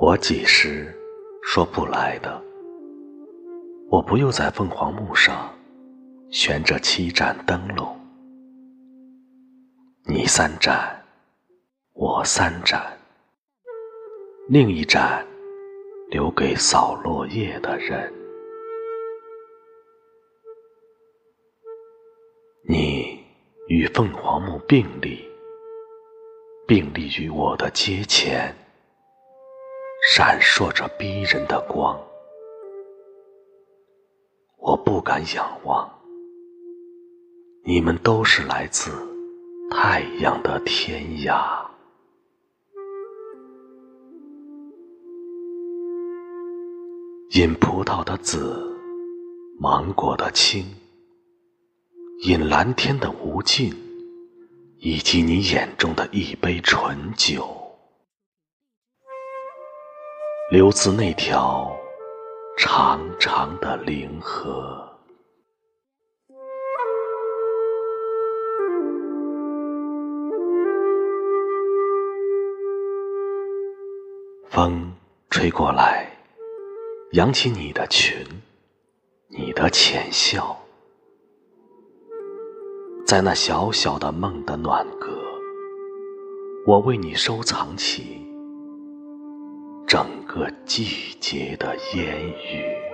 我几时说不来的？我不又在凤凰木上悬着七盏灯笼，你三盏，我三盏，另一盏留给扫落叶的人。你与凤凰木并立，并立于我的阶前。闪烁着逼人的光，我不敢仰望。你们都是来自太阳的天涯。饮葡萄的紫，芒果的青，饮蓝天的无尽，以及你眼中的一杯醇酒。流自那条长长的灵河，风吹过来，扬起你的裙，你的浅笑，在那小小的梦的暖阁，我为你收藏起。整个季节的烟雨。